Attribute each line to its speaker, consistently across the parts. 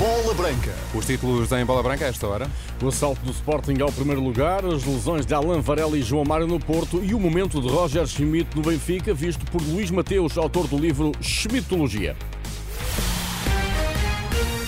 Speaker 1: Bola Branca.
Speaker 2: Os títulos em bola branca a esta hora.
Speaker 3: O assalto do Sporting ao primeiro lugar, as lesões de Alain Varela e João Mário no Porto e o momento de Roger Schmidt no Benfica, visto por Luís Mateus, autor do livro Schmidtologia.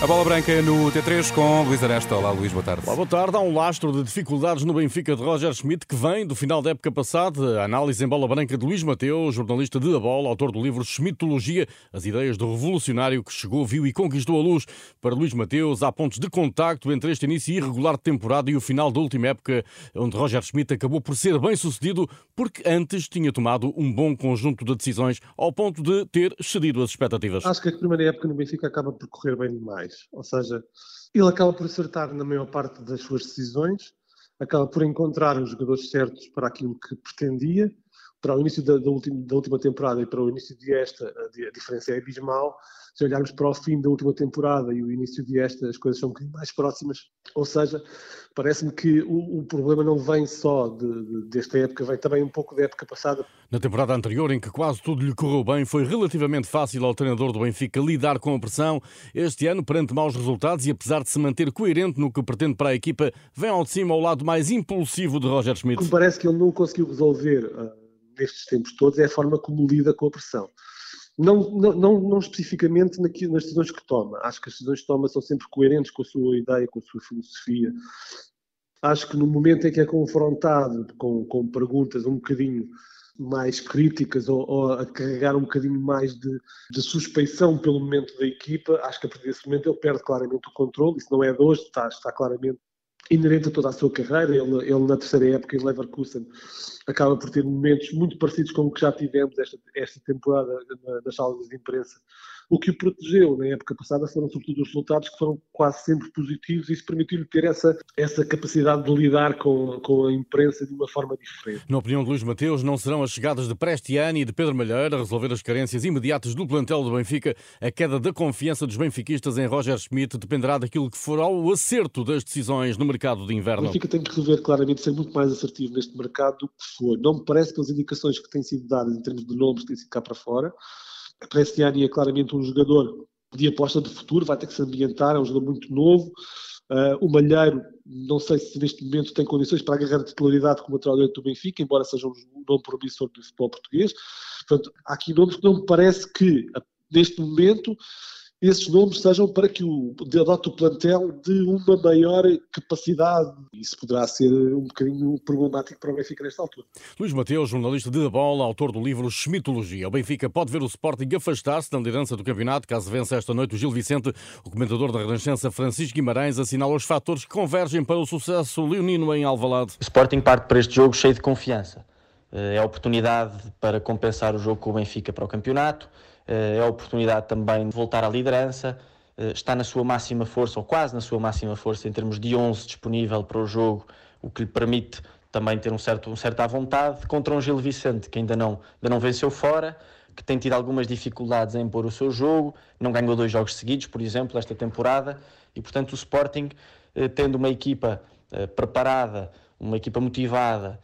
Speaker 2: A bola branca no T3 com Luís Aresta. Olá, Luís, boa tarde.
Speaker 3: Olá, boa tarde. Há um lastro de dificuldades no Benfica de Roger Schmidt que vem do final da época passada. A análise em bola branca de Luís Mateus, jornalista de A Bola, autor do livro Schmidtologia, as ideias do revolucionário que chegou, viu e conquistou a luz. Para Luís Mateus, há pontos de contacto entre este início irregular de temporada e o final da última época, onde Roger Schmidt acabou por ser bem sucedido porque antes tinha tomado um bom conjunto de decisões ao ponto de ter excedido as expectativas.
Speaker 4: Acho que a primeira época no Benfica acaba por correr bem demais. Ou seja, ele acaba por acertar na maior parte das suas decisões, acaba por encontrar os jogadores certos para aquilo que pretendia. Para o início da, da, última, da última, temporada e para o início de esta, a, diferença é abismal. Se olharmos para o fim da última temporada e o início de esta, as coisas são um bocadinho mais próximas. Ou seja, parece-me que o, o, problema não vem só de, de, desta época, vem também um pouco da época passada.
Speaker 3: Na temporada anterior, em que quase tudo lhe correu bem, foi relativamente fácil ao treinador do Benfica lidar com a pressão. Este ano, perante maus resultados e apesar de se manter coerente no que pretende para a equipa, vem ao de cima ao lado mais impulsivo de Roger Schmidt.
Speaker 4: Parece que ele não conseguiu resolver nestes tempos todos é a forma como lida com a pressão. Não, não, não, não especificamente nas decisões que toma. Acho que as decisões que toma são sempre coerentes com a sua ideia, com a sua filosofia. Acho que no momento em que é confrontado com, com perguntas um bocadinho mais críticas ou, ou, a carregar um bocadinho mais de, de, suspeição pelo momento da equipa, acho que a partir desse momento ele perde claramente o controle. Isso não é de hoje, está, está claramente inerente a toda a sua carreira. Ele, ele, na terceira época em Leverkusen acaba por ter momentos muito parecidos com o que já tivemos esta, esta temporada nas salas de imprensa. O que o protegeu na época passada foram sobretudo os resultados que foram quase sempre positivos e isso permitiu-lhe ter essa, essa capacidade de lidar com, com a imprensa de uma forma diferente.
Speaker 3: Na opinião de Luís Mateus, não serão as chegadas de Prestiani e de Pedro Malheiro a resolver as carências imediatas do plantel do Benfica. A queda da confiança dos benfiquistas em Roger Schmidt dependerá daquilo que for o acerto das decisões no mercado de inverno.
Speaker 4: O Benfica tem que resolver claramente ser muito mais assertivo neste mercado do que for. Não me parece que as indicações que têm sido dadas em termos de nomes têm sido cá para fora. Prestiani é claramente um jogador de aposta de futuro, vai ter que se ambientar, é um jogador muito novo. Uh, o Malheiro, não sei se neste momento tem condições para agarrar a titularidade como lateral direito do Benfica, embora seja um nome promissor do futebol português. Portanto, há aqui nomes que não me parece que, neste momento, esses nomes sejam para que o adote o plantel de uma maior capacidade. Isso poderá ser um bocadinho problemático para o Benfica nesta altura.
Speaker 3: Luís Mateus, jornalista de bola, autor do livro Schmitologia. O Benfica pode ver o Sporting afastar-se da liderança do campeonato caso vença esta noite o Gil Vicente. O comentador da Renascença, Francisco Guimarães, assinala os fatores que convergem para o sucesso leonino em Alvalade.
Speaker 5: O Sporting parte para este jogo cheio de confiança. É a oportunidade para compensar o jogo com o Benfica para o campeonato eh, é a oportunidade também de voltar à liderança, eh, está na sua máxima força, ou quase na sua máxima força, em termos de 11 disponível para o jogo, o que lhe permite também ter um certo, um certo à vontade, contra um Gil Vicente, que ainda não, ainda não venceu fora, que tem tido algumas dificuldades em impor o seu jogo, não ganhou dois jogos seguidos, por exemplo, esta temporada, e portanto o Sporting, eh, tendo uma equipa preparada, uma equipa motivada,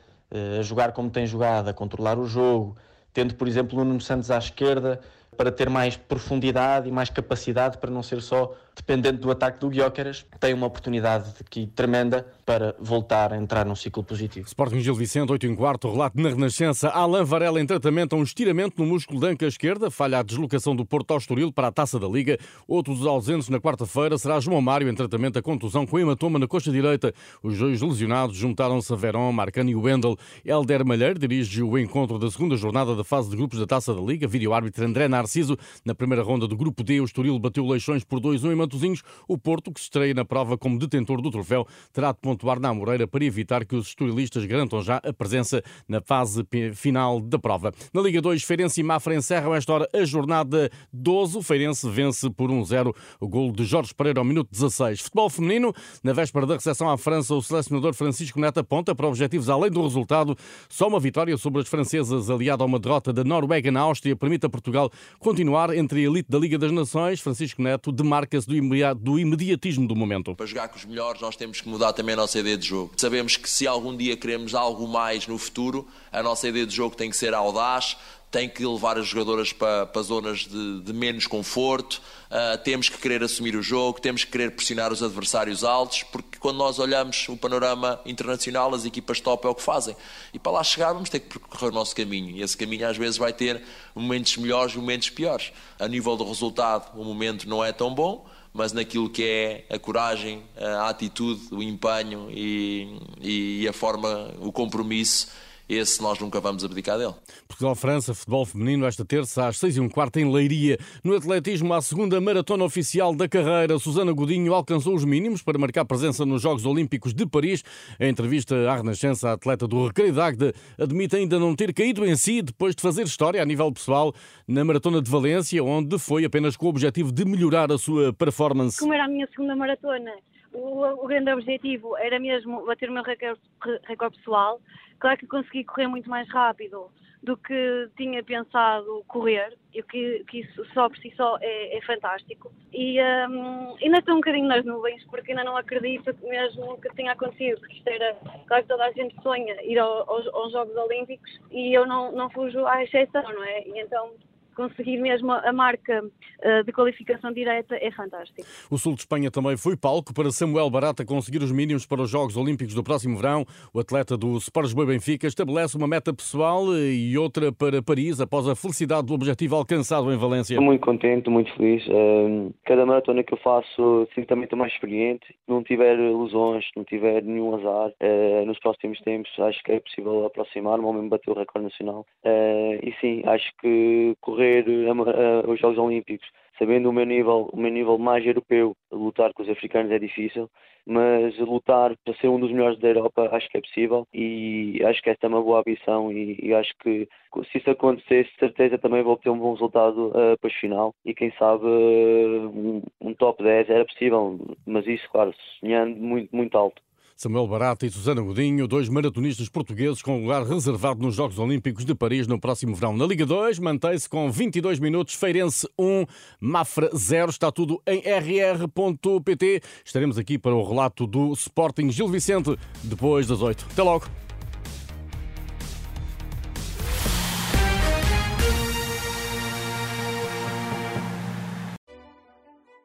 Speaker 5: a jogar como tem jogado, a controlar o jogo, tendo, por exemplo, o Nuno Santos à esquerda, para ter mais profundidade e mais capacidade para não ser só dependente do ataque do Guióqueras, tem uma oportunidade aqui tremenda para voltar a entrar num ciclo positivo.
Speaker 3: Sporting Gil Vicente, 8 em quarto, relato na Renascença. Alain Varela em tratamento a um estiramento no músculo da anca esquerda, falha a deslocação do Porto ao Estoril para a Taça da Liga. Outros ausentes na quarta-feira será João Mário em tratamento a contusão com hematoma na coxa direita. Os dois lesionados juntaram-se a Verón, Marcano e Wendel. Helder Malheiro dirige o encontro da segunda jornada da fase de grupos da Taça da Liga. Vídeo árbitro André Narciso Narciso. Na primeira ronda do Grupo D, o Estoril bateu Leixões por 2-1 em Matosinhos. O Porto, que se estreia na prova como detentor do troféu, terá de pontuar na Moreira para evitar que os estorilistas garantam já a presença na fase final da prova. Na Liga 2, Feirense e Mafra encerram esta hora a jornada 12. O Feirense vence por 1-0 o gol de Jorge Pereira ao minuto 16. Futebol feminino, na véspera da recepção à França, o selecionador Francisco Neto aponta para objetivos além do resultado. Só uma vitória sobre as francesas, aliada a uma derrota da Noruega na Áustria, permite a Portugal continuar entre a elite da Liga das Nações. Francisco Neto demarca-se do, do imediatismo do momento.
Speaker 1: Para jogar com os melhores, nós temos que mudar também a nossa ideia de jogo. Sabemos que se algum dia queremos algo mais no futuro, a nossa ideia de jogo tem que ser audaz, tem que levar as jogadoras para, para zonas de, de, menos conforto, uh, temos que querer assumir o jogo, temos que querer pressionar os adversários altos, porque quando nós olhamos o panorama internacional, as equipas top é o que fazem. E para lá chegar vamos ter que percorrer o nosso caminho, e esse caminho às vezes vai ter momentos melhores e momentos piores. A nível do resultado, o momento não é tão bom, mas naquilo que é a coragem, a atitude, o empenho e, e a forma, o compromisso esse nós nunca vamos abdicar dele.
Speaker 3: Portugal-França, futebol feminino, esta terça às seis e um quarto em Leiria. No atletismo, a segunda maratona oficial da carreira, Susana Godinho alcançou os mínimos para marcar presença nos Jogos Olímpicos de Paris. Em entrevista à Renascença, a atleta do Recreio d'Agde admite ainda não ter caído em si depois de fazer história a nível pessoal na maratona de Valência, onde foi apenas com o objetivo de melhorar a sua performance.
Speaker 6: Como era a minha segunda maratona, o, o grande objetivo era mesmo bater o meu recorde, recorde pessoal. Claro que consegui correr muito mais rápido do que tinha pensado correr, e que, que isso só por si só é, é fantástico. E um, ainda estou um bocadinho nas nuvens, porque ainda não acredito mesmo que tenha acontecido, porque isto era, claro que toda a gente sonha ir ao, aos, aos, Jogos Olímpicos e eu não, não fujo à exceção, não é? E então conseguir mesmo a marca eh, de qualificação direta é fantástico.
Speaker 3: O sul de Espanha também foi palco para Samuel Barata conseguir os mínimos para os Jogos Olímpicos do próximo verão. O atleta do Sport Lisboa Benfica estabelece uma meta pessoal e outra para Paris após a felicidade do objetivo alcançado em Valência.
Speaker 7: Estou muito contente, muito feliz. Ehm, cada maratona que eu faço sinto também estou mais experiente. Não tiver lesões, não tiver nenhum azar, eh, nos próximos tempos acho que é possível aproximar-me ou mesmo bater o recorde nacional. Eh, e sim, acho que correr a, os Jogos Olímpicos, sabendo o meu nível, o meu nível mais europeu, lutar com os africanos é difícil, mas lutar para ser um dos melhores da Europa acho que é possível e acho que esta é uma boa ambição e, e acho que se isso acontecesse, certeza também vou ter um bom resultado uh, para o final e quem sabe uh, um, um top 10 era possível, mas isso, claro, sonhando muito, muito alto.
Speaker 3: Samuel Barata e Susana Godinho, dois maratonistas portugueses com lugar reservado nos Jogos Olímpicos de Paris no próximo verão. Na Liga 2, mantém-se com 22 minutos, Feirense 1, Mafra 0. Está tudo em rr.pt. Estaremos aqui para o relato do Sporting Gil Vicente depois das 8. Até logo.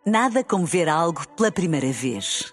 Speaker 8: Nada como ver algo pela primeira vez.